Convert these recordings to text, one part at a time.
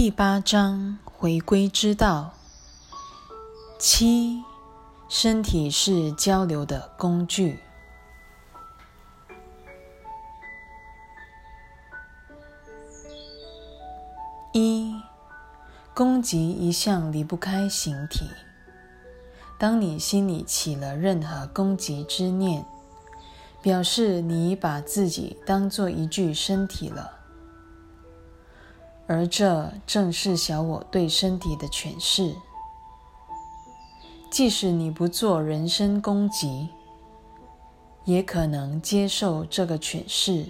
第八章回归之道。七，身体是交流的工具。一，攻击一向离不开形体。当你心里起了任何攻击之念，表示你把自己当做一具身体了。而这正是小我对身体的诠释。即使你不做人身攻击，也可能接受这个诠释。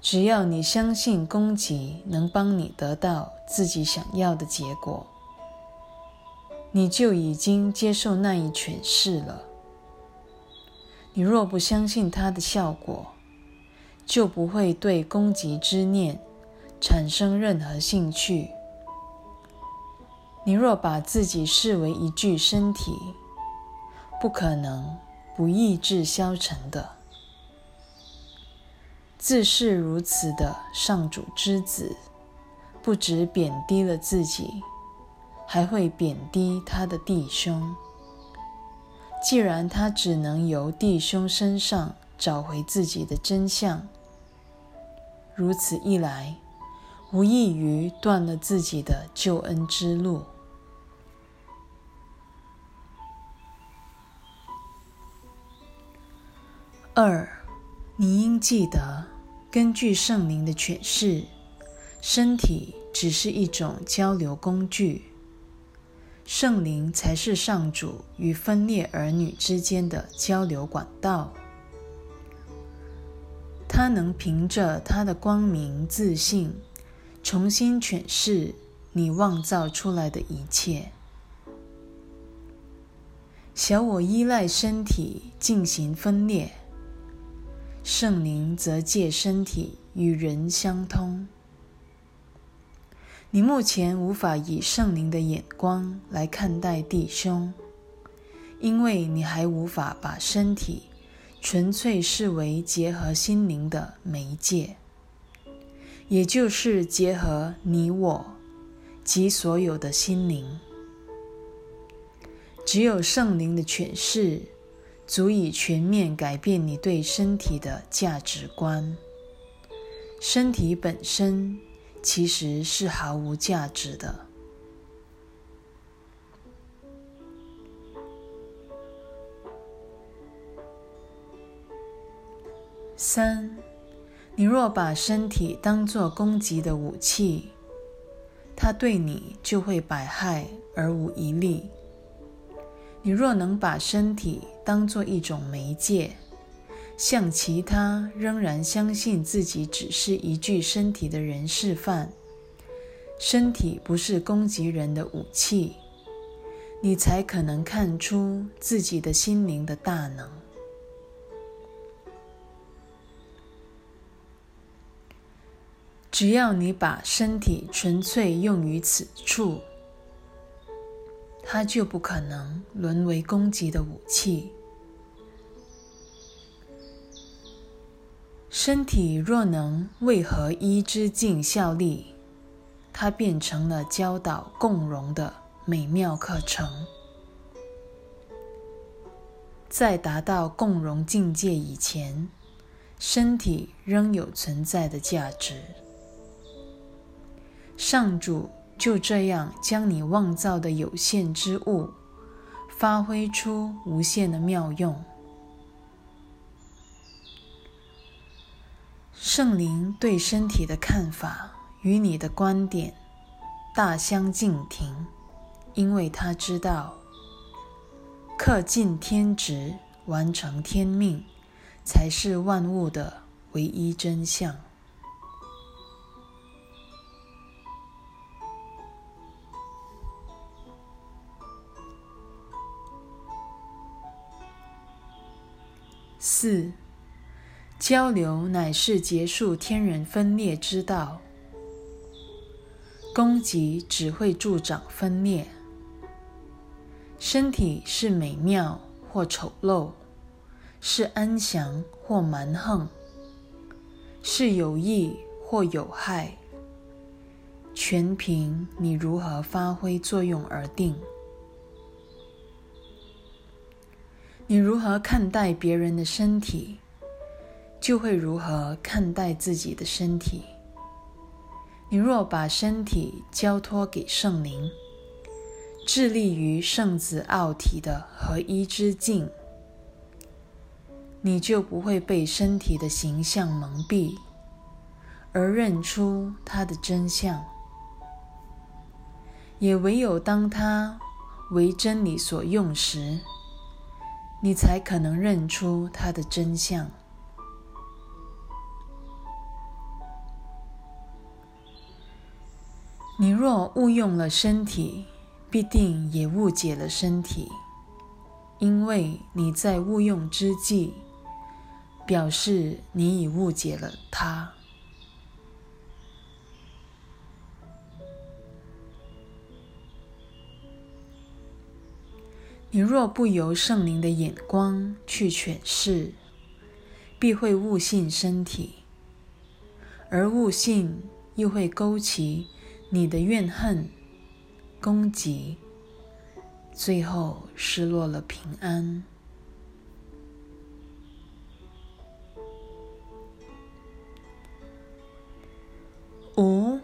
只要你相信攻击能帮你得到自己想要的结果，你就已经接受那一诠释了。你若不相信它的效果，就不会对攻击之念。产生任何兴趣。你若把自己视为一具身体，不可能不意志消沉的。自是如此的上主之子，不止贬低了自己，还会贬低他的弟兄。既然他只能由弟兄身上找回自己的真相，如此一来。无异于断了自己的救恩之路。二，你应记得，根据圣灵的诠释，身体只是一种交流工具，圣灵才是上主与分裂儿女之间的交流管道。他能凭着他的光明自信。重新诠释你妄造出来的一切。小我依赖身体进行分裂，圣灵则借身体与人相通。你目前无法以圣灵的眼光来看待弟兄，因为你还无法把身体纯粹视为结合心灵的媒介。也就是结合你我及所有的心灵，只有圣灵的诠释，足以全面改变你对身体的价值观。身体本身其实是毫无价值的。三。你若把身体当作攻击的武器，它对你就会百害而无一利。你若能把身体当作一种媒介，向其他仍然相信自己只是一具身体的人示范，身体不是攻击人的武器，你才可能看出自己的心灵的大能。只要你把身体纯粹用于此处，它就不可能沦为攻击的武器。身体若能为合一之境效力，它变成了教导共荣的美妙课程。在达到共荣境界以前，身体仍有存在的价值。上主就这样将你妄造的有限之物，发挥出无限的妙用。圣灵对身体的看法与你的观点大相径庭，因为他知道，恪尽天职、完成天命，才是万物的唯一真相。四，交流乃是结束天人分裂之道。攻击只会助长分裂。身体是美妙或丑陋，是安详或蛮横，是有益或有害，全凭你如何发挥作用而定。你如何看待别人的身体，就会如何看待自己的身体。你若把身体交托给圣灵，致力于圣子奥体的合一之境，你就不会被身体的形象蒙蔽，而认出它的真相。也唯有当它为真理所用时，你才可能认出它的真相。你若误用了身体，必定也误解了身体，因为你在误用之际，表示你已误解了它。你若不由圣灵的眼光去诠释，必会误信身体，而误信又会勾起你的怨恨、攻击，最后失落了平安。五，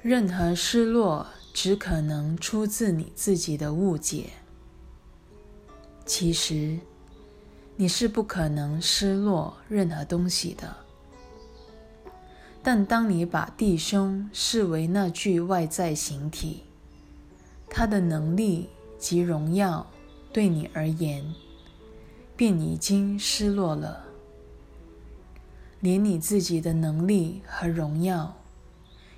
任何失落。只可能出自你自己的误解。其实，你是不可能失落任何东西的。但当你把弟兄视为那具外在形体，他的能力及荣耀对你而言，便已经失落了。连你自己的能力和荣耀，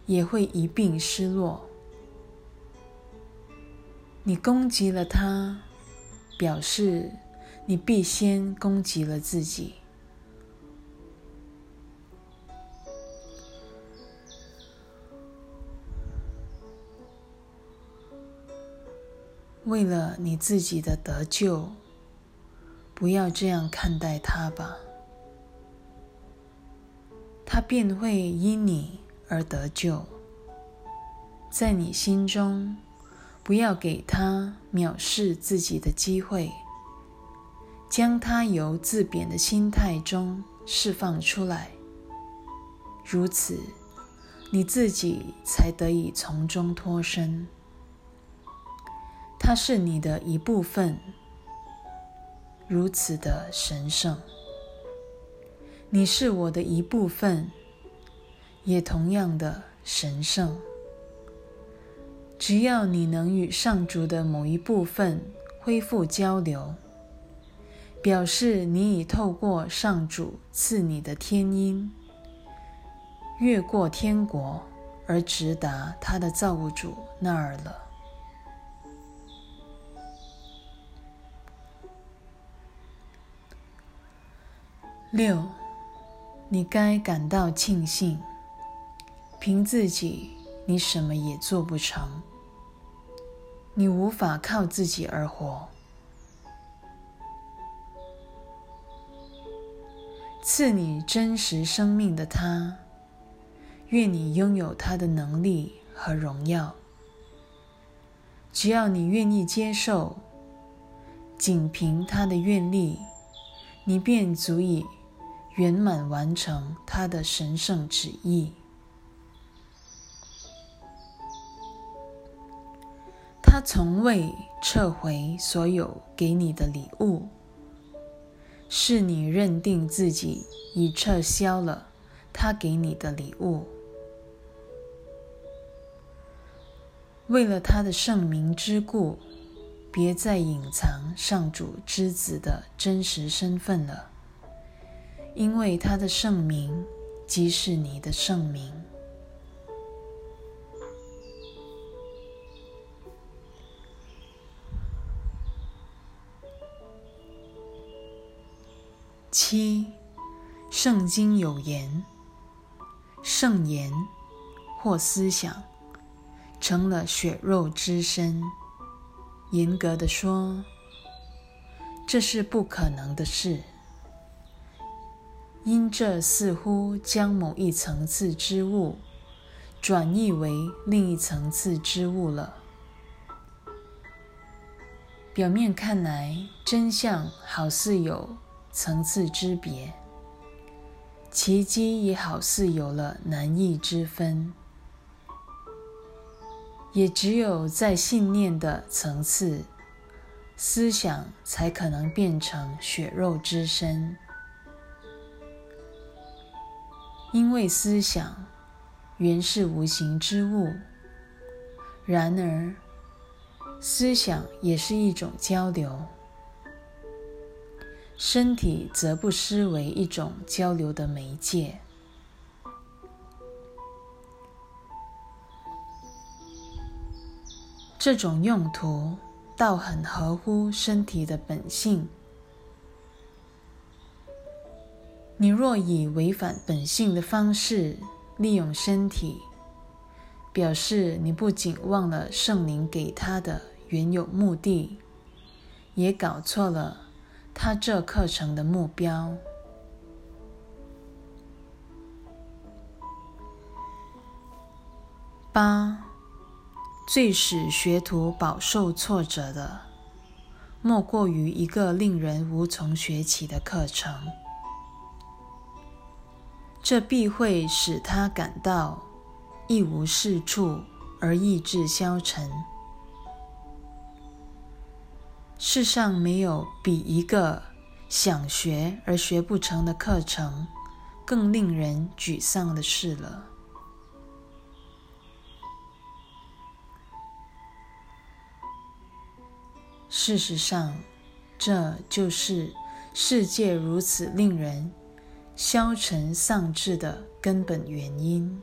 也会一并失落。你攻击了他，表示你必先攻击了自己。为了你自己的得救，不要这样看待他吧，他便会因你而得救，在你心中。不要给他藐视自己的机会，将他由自贬的心态中释放出来。如此，你自己才得以从中脱身。他是你的一部分，如此的神圣。你是我的一部分，也同样的神圣。只要你能与上主的某一部分恢复交流，表示你已透过上主赐你的天音，越过天国而直达他的造物主那儿了。六，你该感到庆幸，凭自己，你什么也做不成。你无法靠自己而活。赐你真实生命的他，愿你拥有他的能力和荣耀。只要你愿意接受，仅凭他的愿力，你便足以圆满完成他的神圣旨意。他从未撤回所有给你的礼物，是你认定自己已撤销了他给你的礼物。为了他的圣名之故，别再隐藏上主之子的真实身份了，因为他的圣名即是你的圣名。七，圣经有言：圣言或思想成了血肉之身。严格的说，这是不可能的事，因这似乎将某一层次之物转译为另一层次之物了。表面看来，真相好似有层次之别，奇迹也好似有了难易之分。也只有在信念的层次，思想才可能变成血肉之身。因为思想原是无形之物，然而思想也是一种交流，身体则不失为一种交流的媒介。这种用途倒很合乎身体的本性。你若以违反本性的方式利用身体，表示你不仅忘了圣灵给他的原有目的，也搞错了他这课程的目标。八。最使学徒饱受挫折的，莫过于一个令人无从学起的课程。这必会使他感到一无是处，而意志消沉。世上没有比一个想学而学不成的课程更令人沮丧的事了。事实上，这就是世界如此令人消沉丧志的根本原因。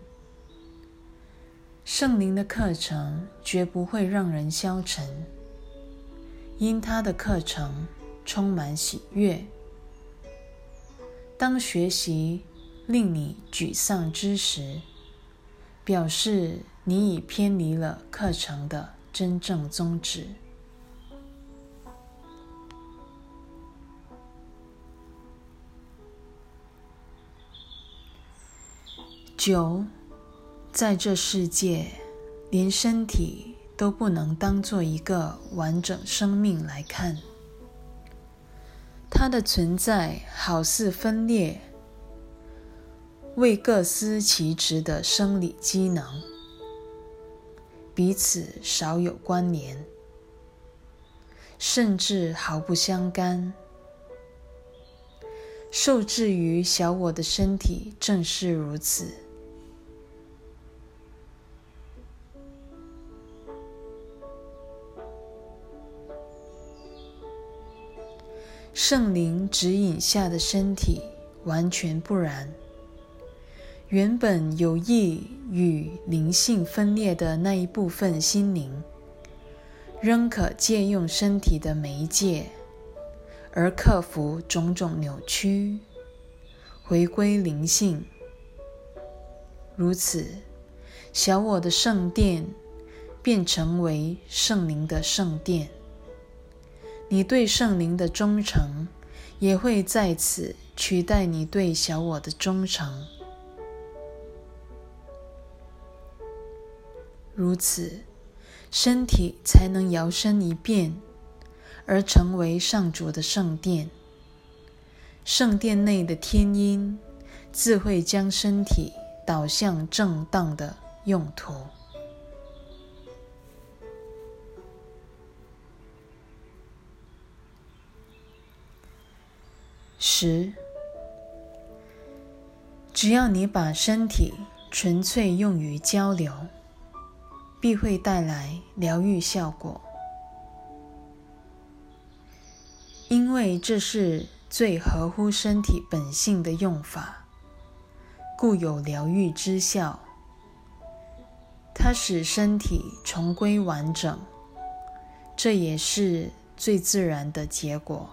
圣灵的课程绝不会让人消沉，因他的课程充满喜悦。当学习令你沮丧之时，表示你已偏离了课程的真正宗旨。九，在这世界，连身体都不能当做一个完整生命来看。它的存在好似分裂、为各司其职的生理机能，彼此少有关联，甚至毫不相干。受制于小我的身体正是如此。圣灵指引下的身体完全不然。原本有意与灵性分裂的那一部分心灵，仍可借用身体的媒介，而克服种种扭曲，回归灵性。如此，小我的圣殿便成为圣灵的圣殿。你对圣灵的忠诚，也会在此取代你对小我的忠诚。如此，身体才能摇身一变，而成为上主的圣殿。圣殿内的天音，自会将身体导向正当的用途。十，只要你把身体纯粹用于交流，必会带来疗愈效果，因为这是最合乎身体本性的用法，故有疗愈之效。它使身体重归完整，这也是最自然的结果。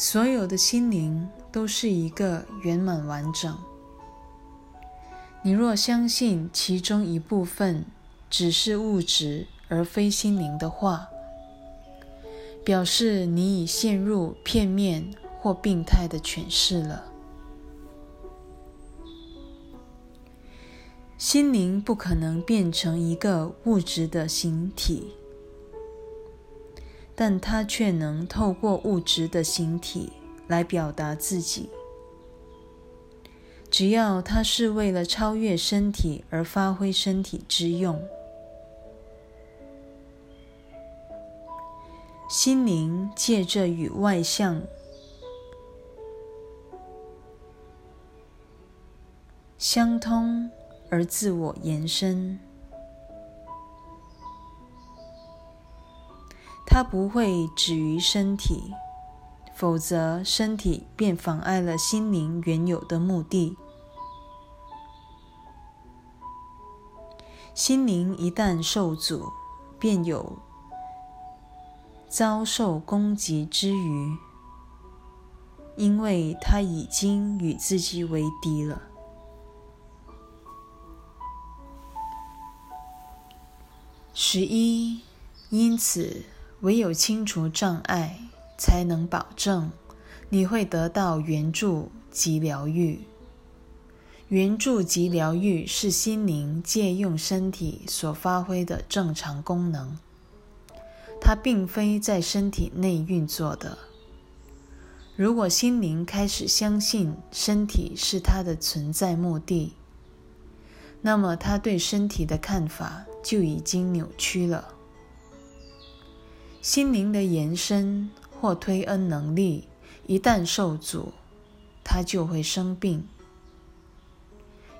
所有的心灵都是一个圆满完整。你若相信其中一部分只是物质而非心灵的话，表示你已陷入片面或病态的诠释了。心灵不可能变成一个物质的形体，但它却能透过物质的形体来表达自己。只要它是为了超越身体而发挥身体之用，心灵借着与外向相通。而自我延伸，它不会止于身体，否则身体便妨碍了心灵原有的目的。心灵一旦受阻，便有遭受攻击之余，因为它已经与自己为敌了。十一，因此，唯有清除障碍，才能保证你会得到援助及疗愈。援助及疗愈是心灵借用身体所发挥的正常功能，它并非在身体内运作的。如果心灵开始相信身体是它的存在目的，那么他对身体的看法。就已经扭曲了。心灵的延伸或推恩能力一旦受阻，它就会生病，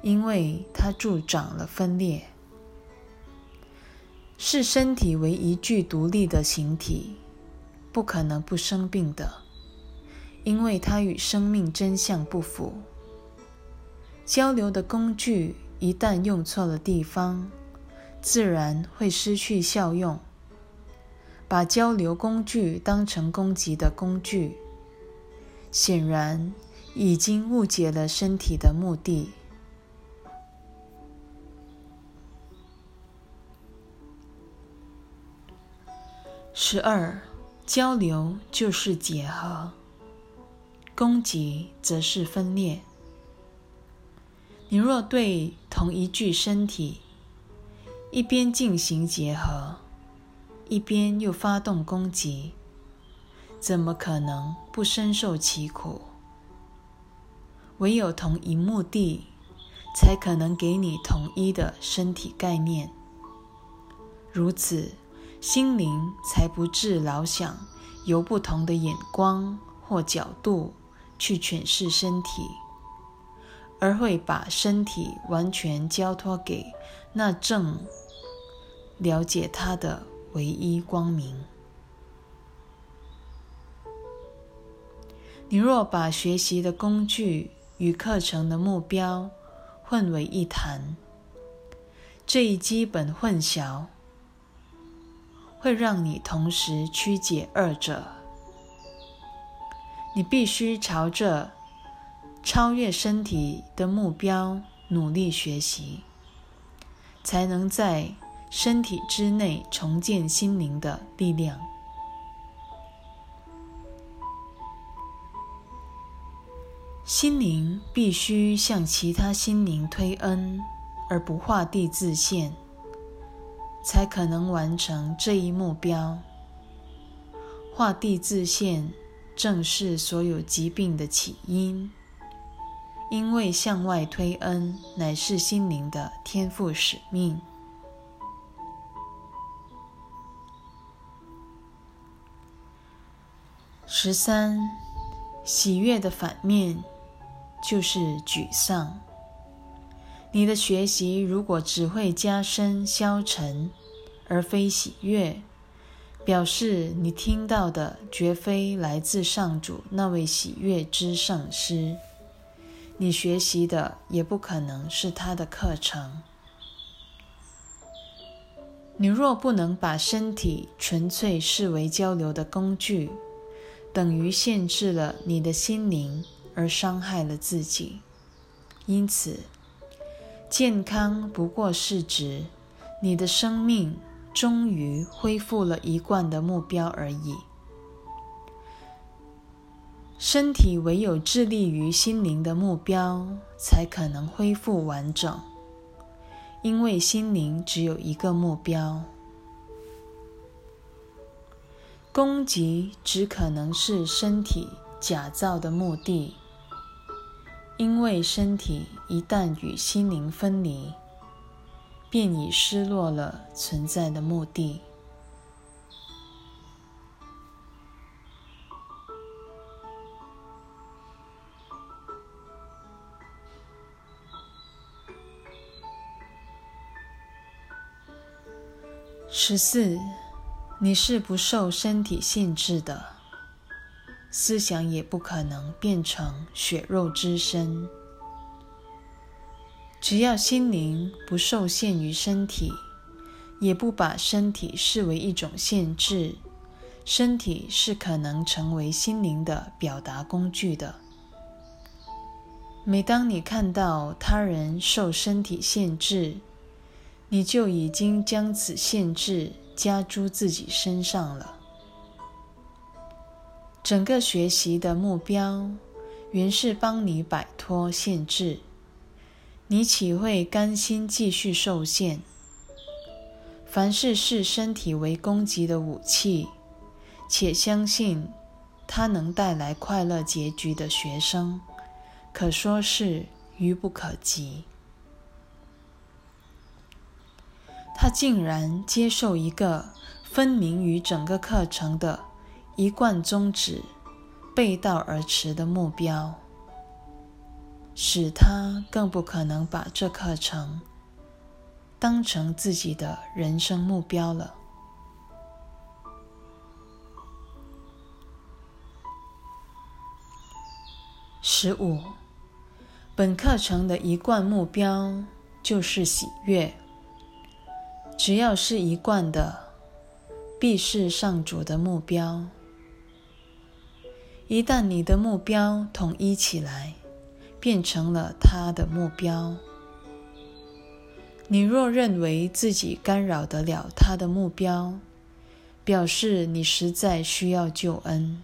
因为它助长了分裂。视身体为一具独立的形体，不可能不生病的，因为它与生命真相不符。交流的工具一旦用错了地方，自然会失去效用。把交流工具当成攻击的工具，显然已经误解了身体的目的。十二，交流就是结合，攻击则是分裂。你若对同一具身体，一边进行结合，一边又发动攻击，怎么可能不深受其苦？唯有同一目的，才可能给你统一的身体概念。如此，心灵才不致老想由不同的眼光或角度去诠释身体，而会把身体完全交托给那正。了解它的唯一光明。你若把学习的工具与课程的目标混为一谈，这一基本混淆会让你同时曲解二者。你必须朝着超越身体的目标努力学习，才能在。身体之内重建心灵的力量。心灵必须向其他心灵推恩，而不画地自限，才可能完成这一目标。画地自限正是所有疾病的起因，因为向外推恩乃是心灵的天赋使命。十三，喜悦的反面就是沮丧。你的学习如果只会加深消沉，而非喜悦，表示你听到的绝非来自上主那位喜悦之圣师，你学习的也不可能是他的课程。你若不能把身体纯粹视为交流的工具，等于限制了你的心灵，而伤害了自己。因此，健康不过是指你的生命终于恢复了一贯的目标而已。身体唯有致力于心灵的目标，才可能恢复完整。因为心灵只有一个目标，攻击只可能是身体假造的目的。因为身体一旦与心灵分离，便已失落了存在的目的。十四，你是不受身体限制的，思想也不可能变成血肉之身。只要心灵不受限于身体，也不把身体视为一种限制，身体是可能成为心灵的表达工具的。每当你看到他人受身体限制，你就已经将此限制加诸自己身上了。整个学习的目标原是帮你摆脱限制，你岂会甘心继续受限？凡是视身体为攻击的武器，且相信它能带来快乐结局的学生，可说是愚不可及。他竟然接受一个分明于整个课程的一贯宗旨背道而驰的目标，使他更不可能把这课程当成自己的人生目标了。十五，本课程的一贯目标就是喜悦。只要是一贯的，必是上主的目标。一旦你的目标统一起来，变成了他的目标。你若认为自己干扰得了他的目标，表示你实在需要救恩，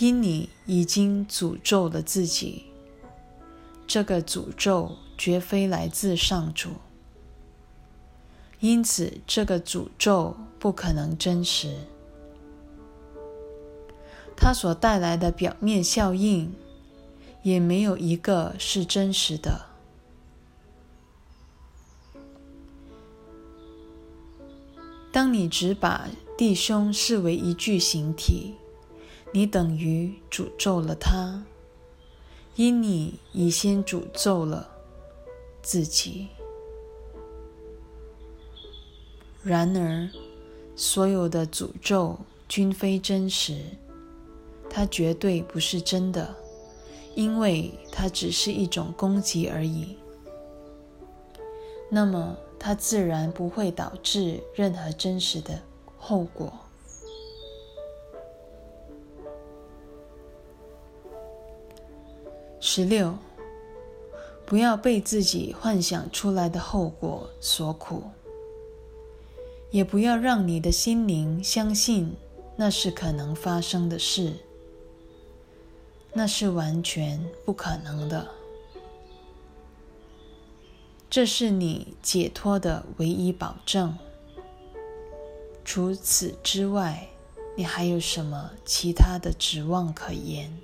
因你已经诅咒了自己。这个诅咒绝非来自上主。因此，这个诅咒不可能真实。它所带来的表面效应，也没有一个是真实的。当你只把弟兄视为一具形体，你等于诅咒了他，因你已先诅咒了自己。然而，所有的诅咒均非真实，它绝对不是真的，因为它只是一种攻击而已。那么，它自然不会导致任何真实的后果。十六，不要被自己幻想出来的后果所苦。也不要让你的心灵相信那是可能发生的事，那是完全不可能的。这是你解脱的唯一保证。除此之外，你还有什么其他的指望可言？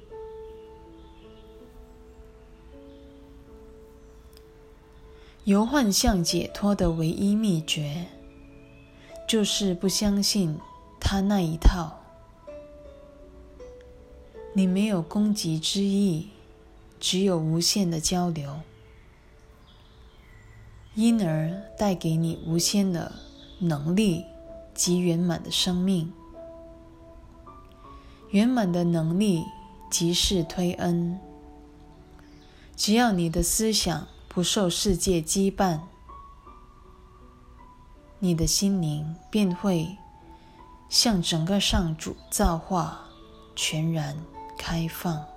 由幻象解脱的唯一秘诀。就是不相信他那一套。你没有攻击之意，只有无限的交流，因而带给你无限的能力及圆满的生命。圆满的能力即是推恩。只要你的思想不受世界羁绊。你的心灵便会向整个上主造化全然开放。